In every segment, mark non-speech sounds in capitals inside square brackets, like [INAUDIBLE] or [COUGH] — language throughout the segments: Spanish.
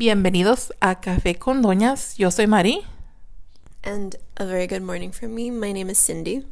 Bienvenidos a Café con Doñas. Yo soy Mari. And a very good morning from me. My name is Cindy.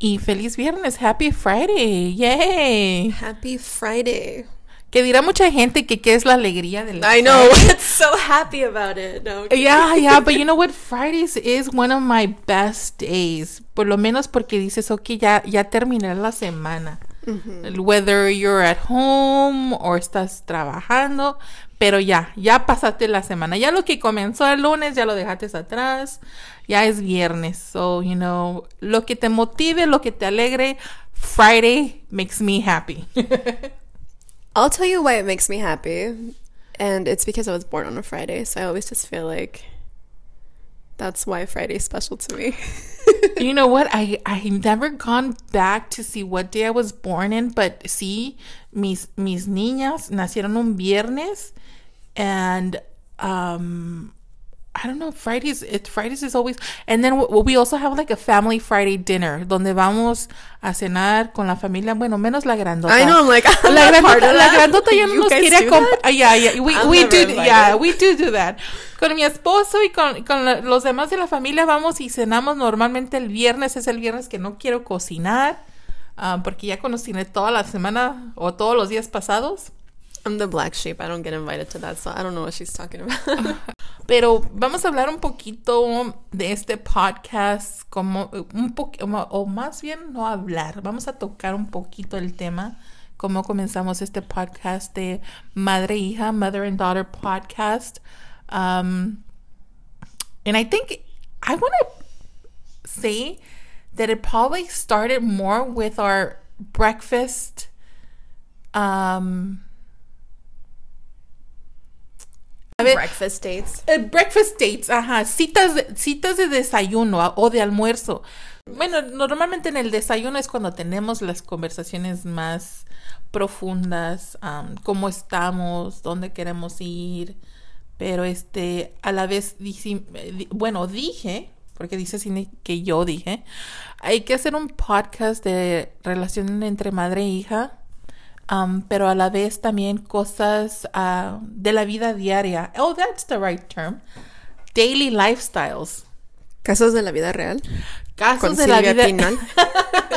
Y feliz viernes. Happy Friday. Yay. Happy Friday. Que dirá mucha gente que qué es la alegría del I know. [LAUGHS] It's so happy about it. No. Yeah, yeah, but you know what? [LAUGHS] Fridays is one of my best days. Por lo menos porque dices, ok, ya, ya terminé la semana. Whether you're at home or estás trabajando, pero ya, ya pasaste la semana. Ya lo que comenzó el lunes, ya lo dejaste atrás. Ya es viernes. So, you know, lo que te motive, lo que te alegre, Friday makes me happy. [LAUGHS] I'll tell you why it makes me happy. And it's because I was born on a Friday. So I always just feel like that's why Friday's special to me. you know what? I I've never gone back to see what day I was born in, but see, mis mis niñas nacieron un viernes, and um, I don't know. Fridays, it Fridays is always, and then we also have like a family Friday dinner donde vamos a cenar con la familia. Bueno, menos la grandota. I know. I'm like [LAUGHS] I'm la grandota, la grandota ya [LAUGHS] no nos quiere acompañar. that? Yeah, yeah, we I'm we do, invited. yeah, we do do that. Con mi esposo y con, con los demás de la familia vamos y cenamos normalmente el viernes. Es el viernes que no quiero cocinar. ah, porque ya cociné toda la semana o todos los días pasados. I'm the black sheep. I don't get invited to that, so I don't know what she's talking about. [LAUGHS] Pero vamos a hablar un poquito de este podcast, como un po o más bien no hablar, vamos a tocar un poquito el tema, cómo comenzamos este podcast de madre hija, mother and daughter podcast. Um, and I think I want to say that it probably started more with our breakfast. Um, ver, Breakfast dates. eh, breakfast dates, ajá, citas de, citas de desayuno a- o de almuerzo. Bueno, normalmente en el desayuno es cuando tenemos las conversaciones más profundas, am, cómo estamos, dónde queremos ir, pero este, a la vez, eh, bueno, dije, porque dice Cindy que yo dije, hay que hacer un podcast de relación entre madre e hija, Um, pero a la vez también cosas ah, de la vida diaria. Oh, that's the right term. Daily lifestyles. Casos de la vida real. Casos Con de la Silvia vida Pinal.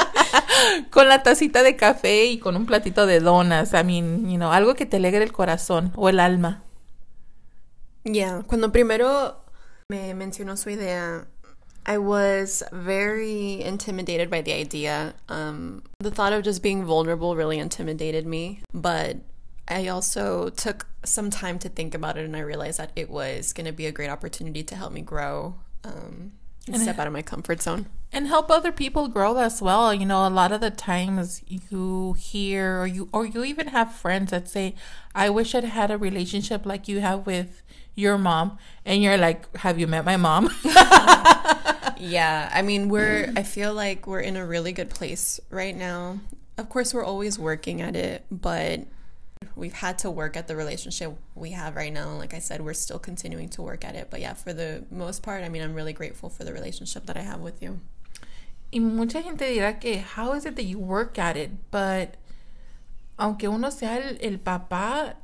[LAUGHS] con la tacita de café y con un platito de donas. I mean, you know, algo que te alegre el corazón o el alma. Yeah, cuando primero me mencionó su idea, I was very intimidated by the idea. Um, the thought of just being vulnerable really intimidated me, but I also took some time to think about it and I realized that it was going to be a great opportunity to help me grow um, and step out of my comfort zone. and help other people grow as well. You know, a lot of the times you hear or you or you even have friends that say, "I wish I'd had a relationship like you have with your mom," and you're like, "Have you met my mom?" [LAUGHS] [LAUGHS] Yeah, I mean, we're, I feel like we're in a really good place right now. Of course, we're always working at it, but we've had to work at the relationship we have right now. Like I said, we're still continuing to work at it. But yeah, for the most part, I mean, I'm really grateful for the relationship that I have with you. Y mucha gente dirá que, how is it that you work at it? But, aunque uno sea el, el papá,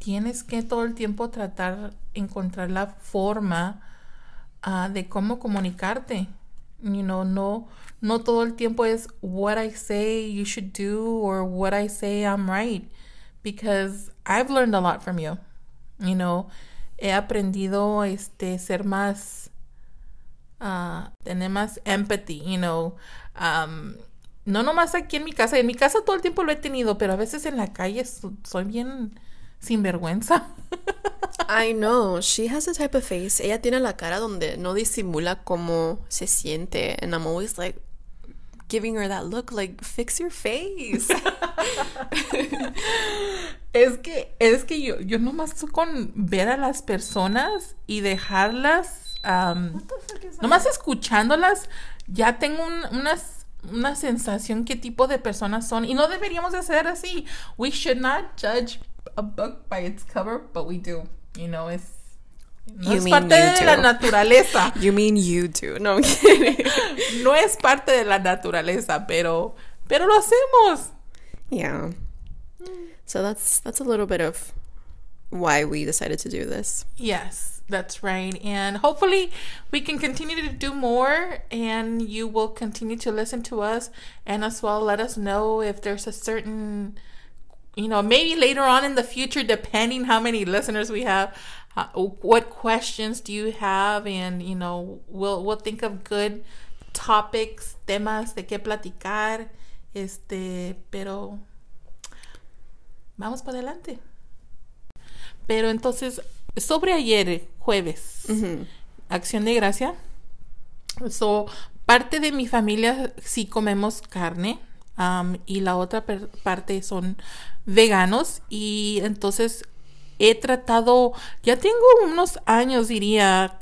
tienes que todo el tiempo tratar, encontrar la forma ah, de cómo comunicarte. You know, no, no todo el tiempo es what I say you should do or what I say I'm right. Because I've learned a lot from you. You know, he aprendido este ser más ah, tener más empathy, you know. Um, no nomás aquí en mi casa, en mi casa todo el tiempo lo he tenido, pero a veces en la calle so- soy bien sinvergüenza. I know. She has a type of face. Ella tiene la cara donde no disimula cómo se siente. And I'm always like giving her that look like, fix your face. [LAUGHS] Es que, es que yo, yo nomás con ver a las personas y dejarlas, um, nomás escuchándolas, ya tengo un- unas, una sensación qué tipo de personas son. Y no deberíamos de hacer así. We should not judge a book by its cover, but we do. You know, it's no You es mean parte you de la do. naturaleza. [LAUGHS] you mean you do. No, I'm kidding. [LAUGHS] no es parte de la naturaleza, pero, pero lo hacemos. Yeah. So that's that's a little bit of why we decided to do this. Yes, that's right. And hopefully we can continue to do more and you will continue to listen to us and as well let us know if there's a certain you know, maybe later on in the future depending how many listeners we have, uh, what questions do you have and you know, we'll we'll think of good topics, temas de qué platicar. Este, pero vamos para adelante. Pero entonces, sobre ayer, jueves, acción de gracia. So, parte de mi familia sí comemos carne um, y la otra parte son veganos y entonces he tratado, ya tengo unos años diría,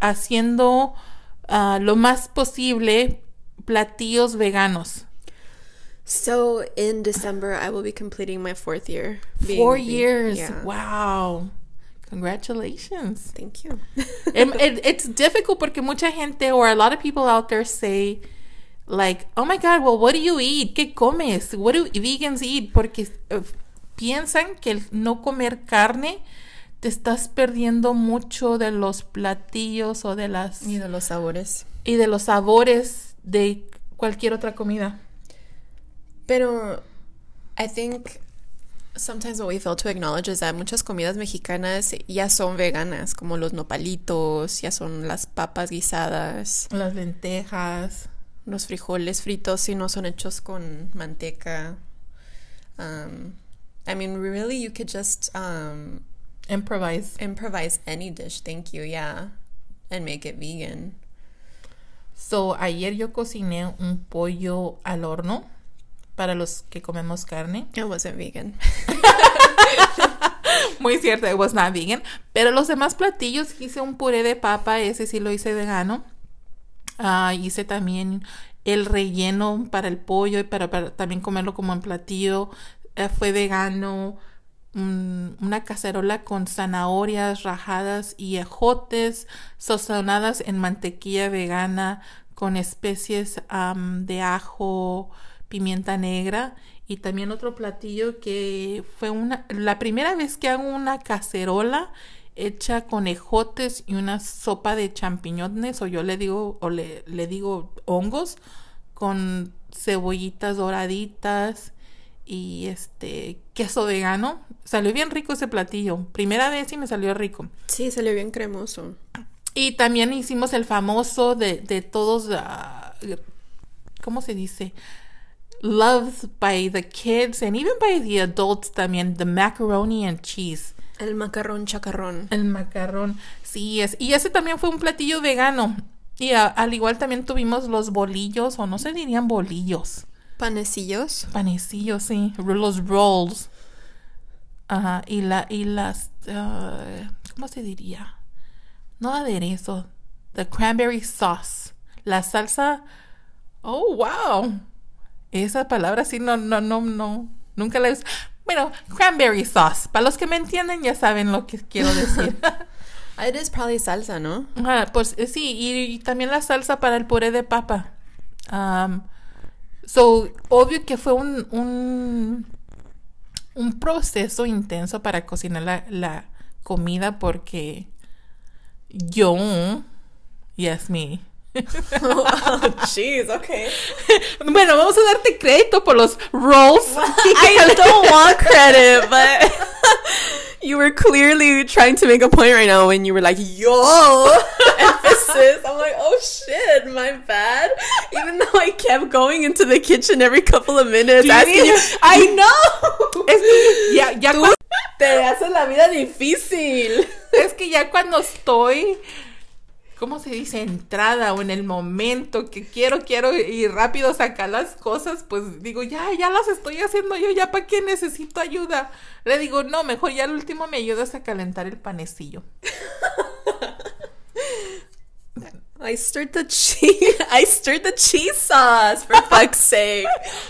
haciendo uh, lo más posible platillos veganos. So in December, I will be completing my fourth year. Four years. Yeah. Wow. Congratulations. Thank you. it, [LAUGHS] it, it's difficult porque mucha gente or a lot of people out there say, like, oh my God, well, what do you eat? ¿Qué comes? What do vegans eat? Porque uh, piensan que el no comer carne te estás perdiendo mucho de los platillos o de las... Y de los sabores. Y de los sabores de cualquier otra comida. Pero I think sometimes what we fail to acknowledge is that muchas comidas mexicanas ya son veganas, como los nopalitos, ya son las papas guisadas, las lentejas, los frijoles fritos si no son hechos con manteca. Um, I mean, really, you could just um, improvise improvise any dish. Thank you, yeah, and make it vegan. So ayer yo cociné un pollo al horno para los que comemos carne. It wasn't vegan. [LAUGHS] Muy cierto, it was not vegan. Pero los demás platillos hice un puré de papa, ese sí lo hice vegano. Uh, hice también el relleno para el pollo y para, también comerlo como en platillo. Uh, fue vegano. Una cacerola con zanahorias rajadas y ejotes sazonadas en mantequilla vegana con especies um, de ajo, pimienta negra y también otro platillo que fue una la primera vez que hago una cacerola hecha con ejotes y una sopa de champiñones o yo le digo o le, le digo hongos con cebollitas doraditas y este queso vegano. Salió bien rico ese platillo. Primera vez y me salió rico. Sí, salió bien cremoso. Y también hicimos el famoso de, de todos, uh, ¿cómo se dice? loved by the kids and even by the adults también, the macaroni and cheese. El macarrón chacarrón. El macarrón, sí es. Y ese también fue un platillo vegano. Y al igual también tuvimos los bolillos, o no se dirían bolillos. Panecillos. Panecillos, sí. Los rolls. Ajá. Y, la, y las. Uh, ¿Cómo se diría? No aderezo. The cranberry sauce. La salsa. Oh, wow. Esa palabra sí no, no, no, no, nunca la he Bueno, cranberry sauce. Para los que me entienden ya saben lo que quiero decir. [LAUGHS] It is probably salsa, ¿no? Ah, pues eh, sí, y, también la salsa para el puré de papa. Um, so, obvio que fue un, un, un proceso intenso para cocinar la, la comida porque yo, yes, me, oh, [LAUGHS] [LAUGHS] jeez, okay. [LAUGHS] Bueno, vamos a darte crédito por los rolls. I don't want credit, but you were clearly trying to make a point right now when you were like, yo, emphasis. I'm like, oh shit, my bad. Even though I kept going into the kitchen every couple of minutes asking you, I know. Es que ya, ya Tú te haces la vida difícil. Es que ya cuando estoy ¿cómo se dice? Entrada o en el momento que quiero, quiero y rápido sacar las cosas, pues digo, ya, ya las estoy haciendo yo, ya para qué necesito ayuda. Le digo, no, mejor ya al último me ayudas a calentar el panecillo. I stirred the cheese. [LAUGHS] I stirred the cheese sauce for fuck's sake.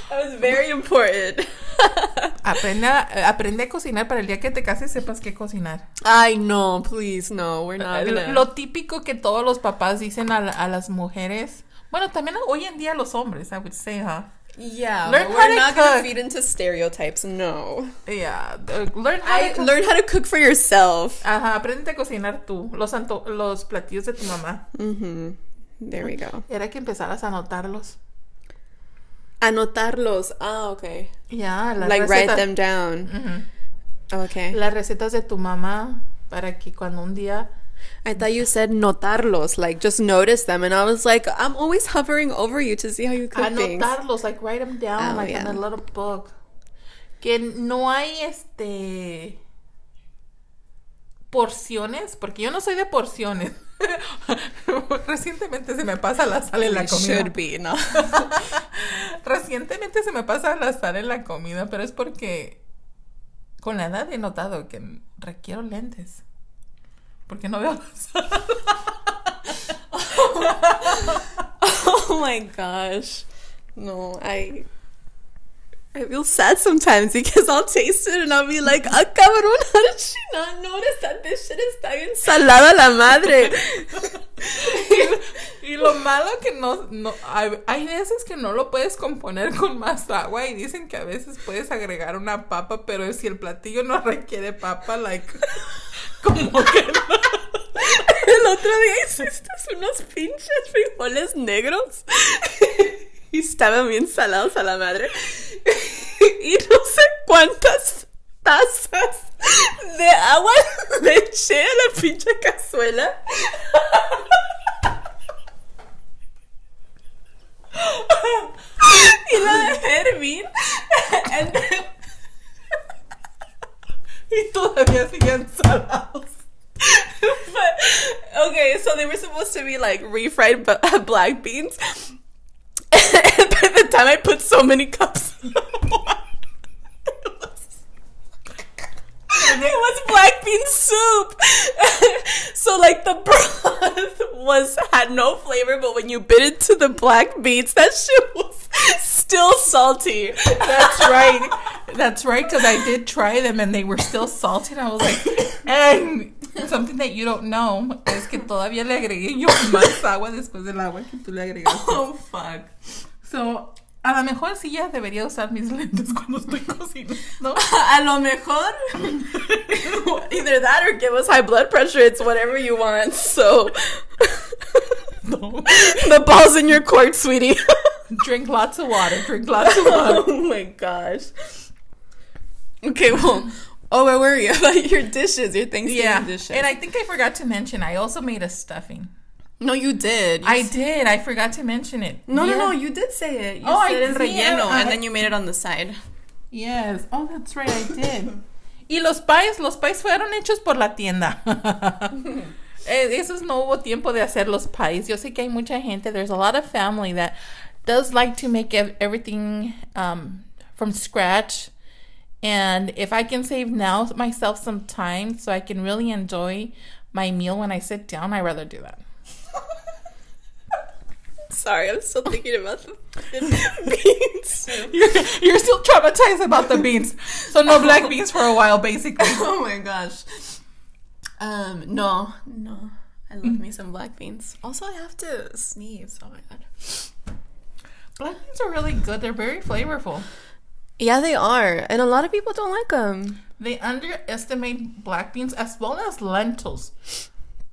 That was very important. [LAUGHS] aprende, a, aprende a cocinar para el día que te cases sepas qué cocinar. Ay, no, please, no, we're not gonna... Lo, típico que todos los papás dicen a, a, las mujeres, bueno, también hoy en día los hombres, I would say, huh? Yeah, Learn we're to not gonna cook. feed into stereoptypes. No. Yeah, uh, learn how I to cook. learn how to cook for yourself. Ajá, aprende a cocinar tú. Los, los platillos de tu mamá. Mm-hmm. There we go. Era que empezaras a anotarlos. Anotarlos. Ah, okay. Ya, las like write them down. Okay. Las recetas de tu mamá para que cuando un día I thought you said notarlos, like just notice them, and I was like, I'm always hovering over you to see how you cook things. anotarlos, like write them down Oh, like yeah. in a little book. Que no hay este porciones, porque yo no soy de porciones. [LAUGHS] Recientemente se me pasa la sal en la comida. be no. [LAUGHS] Recientemente se me pasa la sal en la comida, pero es porque con la edad he notado que requiero lentes. Porque no veo la sal. [LAUGHS] oh my gosh. No, I I feel sad sometimes because I'll taste it and I'll be like, ah, cabrón, how did she not notice that this shit está bien salada la madre? [LAUGHS] Y lo malo que no, no hay, hay veces que no lo puedes componer con más agua y dicen que a veces puedes agregar una papa, pero si el platillo no requiere papa, like, [LAUGHS] como que no. El otro día hiciste unos pinches frijoles negros [LAUGHS] y estaban bien salados a la madre. [LAUGHS] Y no sé cuántas tazas de agua [LAUGHS] le eché a la pinche cazuela. Y la dejé hervir. Then- Y todavía siguen salados. but okay, so they were supposed to be like refried black beans. By the time I put so many cups, [LAUGHS] it was, it was black bean soup. [LAUGHS] so like the broth was had no flavor, but when you bit into the black beans, that shit was still salty. That's right. That's right, because I did try them and they were still salty. And I was like, and something that you don't know es que todavía le agregué yo más agua después del agua que tú le agregaste. Oh fuck. So, a lo mejor sí ya debería usar mis [LAUGHS] lentes cuando estoy cocinando. [LAUGHS] A lo mejor. [LAUGHS] Either that or give us high blood pressure. It's whatever you want. So. No. the ball's in your court, sweetie. Drink lots of water. Drink lots of oh water. oh my gosh. Okay, well. Oh, where were you? About your dishes, your Thanksgiving Yeah. dishes. And I think I forgot to mention, I also made a stuffing. No, you did. You I s- did. I forgot to mention it. No, Yeah. no, no. You did say it. You Oh, I said el did, relleno, I- and then you made it on the side. Yes. Oh, that's right, I did. y los pies, los pies fueron hechos por la tienda. [LAUGHS] Eh, Esos no hubo tiempo de hacer los pies. Yo sé que hay mucha gente. There's a lot of family that does like to make everything um, from scratch. And if I can save now myself some time so I can really enjoy my meal when I sit down, I'd rather do that. Sorry, I'm still thinking about the [LAUGHS] beans. You're, you're still traumatized about the beans. So no black beans for a while, basically. [LAUGHS] oh my gosh. Um, no, no. I love me some black beans. Also, I have to sneeze. Oh my god. Black beans are really good. They're very flavorful. Yeah, they are, and a lot of people don't like them. They underestimate black beans as well as lentils.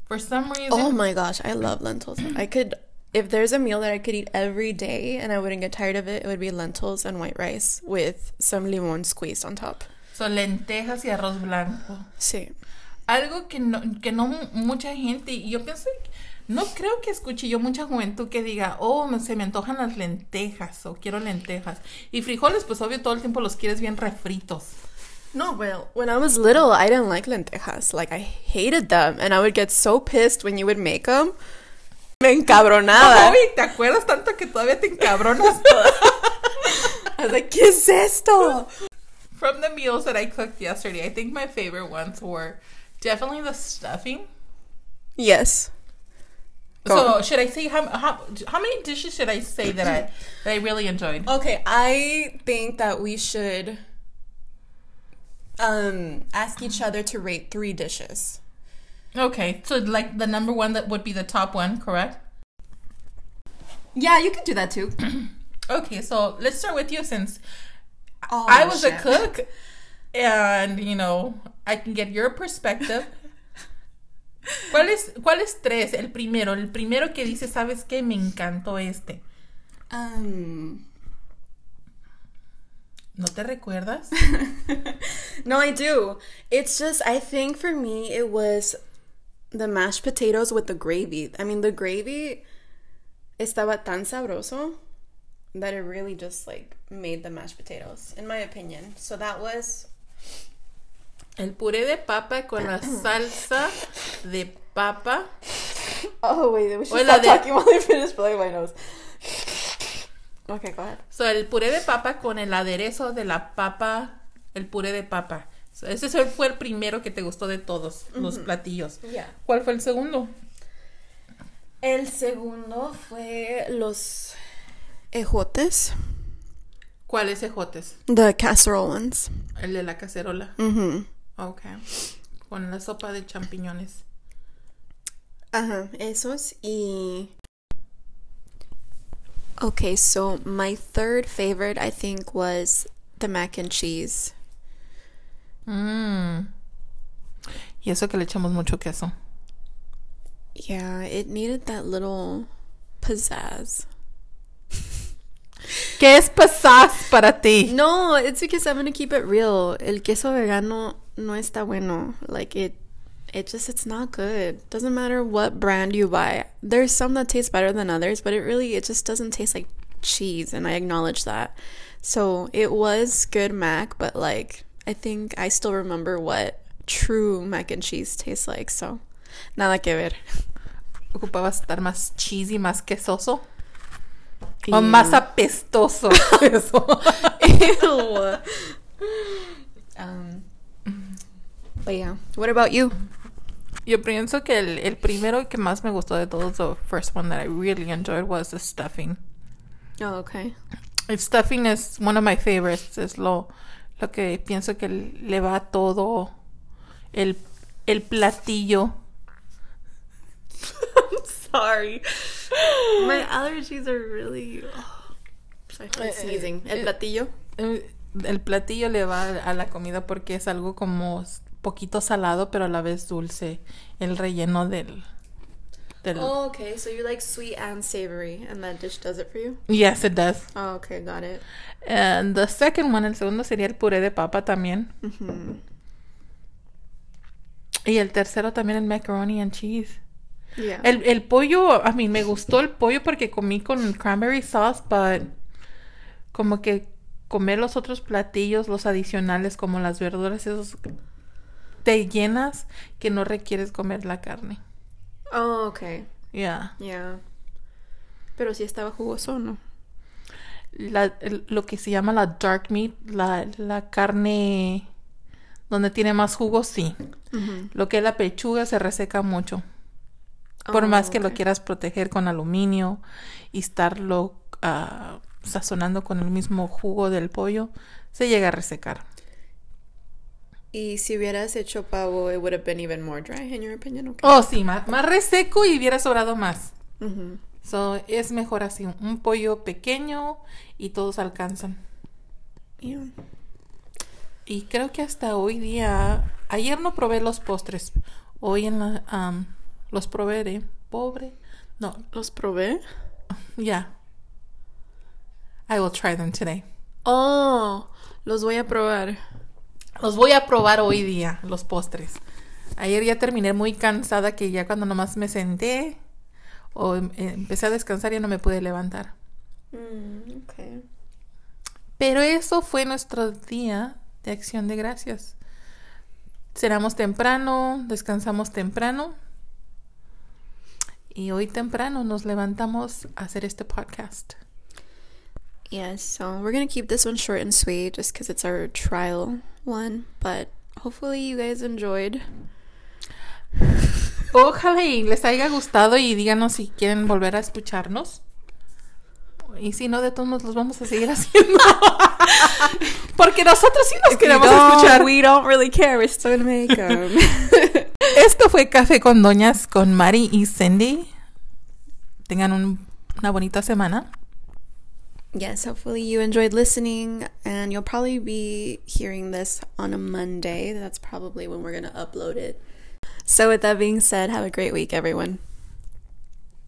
For some reason, Oh my gosh, I love lentils. I could, if there's a meal that I could eat every day and I wouldn't get tired of it, it would be lentils and white rice with some limon squeezed on top. so lentejas y arroz blanco. Sí. Algo que no, que no mucha gente, y yo pienso, no creo que escuche yo mucha juventud que diga, oh, me- se me antojan las lentejas o quiero lentejas. Y frijoles, pues obvio todo el tiempo los quieres bien refritos. No, well, when I was little, I didn't like lentejas. Like, I hated them, and I would get so pissed when you would make them. Me encabronaba. Uy, ¿te acuerdas tanto que todavía te encabronas? [LAUGHS] I was like, ¿qué es esto? From the meals that I cooked yesterday, I think my favorite ones were definitely the stuffing. Yes. Go So should I say how, how how many dishes should I say that I that I really enjoyed? Okay, I think that we should um ask each other to rate three dishes. Okay, so like the number one that would be the top one, correct? Yeah, you can do that too. [CLEARS THROAT] Okay, so let's start with you since Oh, I was shit. a cook and you know, I can get your perspective. [LAUGHS] ¿Cuál es, ¿Cuál es tres? El primero, el primero que dice, ¿sabes qué? Me encantó este. Um, ¿No te recuerdas? [LAUGHS] no, I do. It's just, I think for me, it was the mashed potatoes with the gravy. I mean, the gravy estaba tan sabroso that it really just like made the mashed potatoes, in my opinion. So that was El puré de papa con la [COUGHS] salsa de papa. Oh wait, we should stop de- talking while I finish blowing my nose. Okay, go ahead. So, el puré de papa con el aderezo de la papa, el puré de papa. Ese fue el primero que te gustó de todos los platillos. Yeah. ¿Cuál fue el segundo? El segundo fue los ejotes, ¿Cuáles ejotes? the casserole ones. El de la cacerola. Mhm. Ok. Con la sopa de champiñones. Ajá, esos y Okay, so my third favorite I think was the mac and cheese. Mmm. Y eso que le echamos mucho queso. Yeah, it needed that little pizzazz. [LAUGHS] ¿Qué es pasas para ti? No, it's because I'm gonna keep it real. El queso vegano no está bueno. Like it, it just it's not good. Doesn't matter what brand you buy. There's some that taste better than others, but it really it just doesn't taste like cheese, and I acknowledge that. So it was good mac, but like I think I still remember what true mac and cheese tastes like. So nada que ver. Ocupabas estar más cheesy, más quesoso. O más apestoso. [LAUGHS] Eso. Ew. um, but yeah. What about you? Yo pienso que el, el primero que más me gustó de todos, the first one that I really enjoyed was the stuffing. Oh, okay. El stuffing is one of my favorites. Es lo, lo que pienso que le va a todo el, el platillo. [LAUGHS] I'm sorry. My allergies are really. I'm sneezing. El platillo. Eh, El platillo le va a la comida porque es algo como poquito salado, pero a la vez dulce. El relleno del... Oh, okay. So you like sweet and savory, and that dish does it for you? Yes, it does. Oh, okay. Got it. And the second one, el segundo sería el puré de papa también. Mm-hmm. Y el tercero también el macaroni and cheese. Yeah. El, el pollo, a mí me gustó el pollo porque comí con cranberry sauce, but como que comer los otros platillos, los adicionales como las verduras, esos te llenas que no requieres comer la carne. Oh, okay. Ya. Yeah. Pero si estaba jugoso, ¿no? La- lo que se llama la dark meat, la, la carne donde tiene más jugo, sí. Lo que es la pechuga se reseca mucho. Por Oh, más que lo quieras proteger con aluminio y estarlo ah, sazonando con el mismo jugo del pollo, se llega a resecar. Y si hubieras hecho pavo, it would have been even more dry, in your opinion, okay? Oh, sí, más, más reseco y hubiera sobrado más. Mm-hmm. So, es mejor así, un pollo pequeño y todos alcanzan. Yeah. Y creo que hasta hoy día, ayer no probé los postres, hoy en la, am, los probaré, pobre, no, ¿Los probé? ya. I will try them today. Oh, los voy a probar. Los voy a probar hoy día, los postres. Ayer ya terminé muy cansada que ya cuando nomás me senté o em- empecé a descansar ya no me pude levantar. Mm, okay. Pero eso fue nuestro día de acción de gracias. Cenamos temprano, descansamos temprano. Y hoy temprano nos levantamos a hacer este podcast. Yeah, so we're gonna keep this one short and sweet just because it's our trial one, but hopefully you guys enjoyed. [LAUGHS] Ojalá y les haya gustado y díganos si quieren volver a escucharnos. Y si no, de todos modos los vamos a seguir [LAUGHS] haciendo. [LAUGHS] Porque nosotros sí nos queremos escuchar. We don't really care. We're still gonna make 'em. Esto fue Café con Doñas con Mari y Cindy. Tengan un- una bonita semana. Yes, hopefully you enjoyed listening, and you'll probably be hearing this on a Monday. That's probably when we're going to upload it. So, with that being said, have a great week, everyone.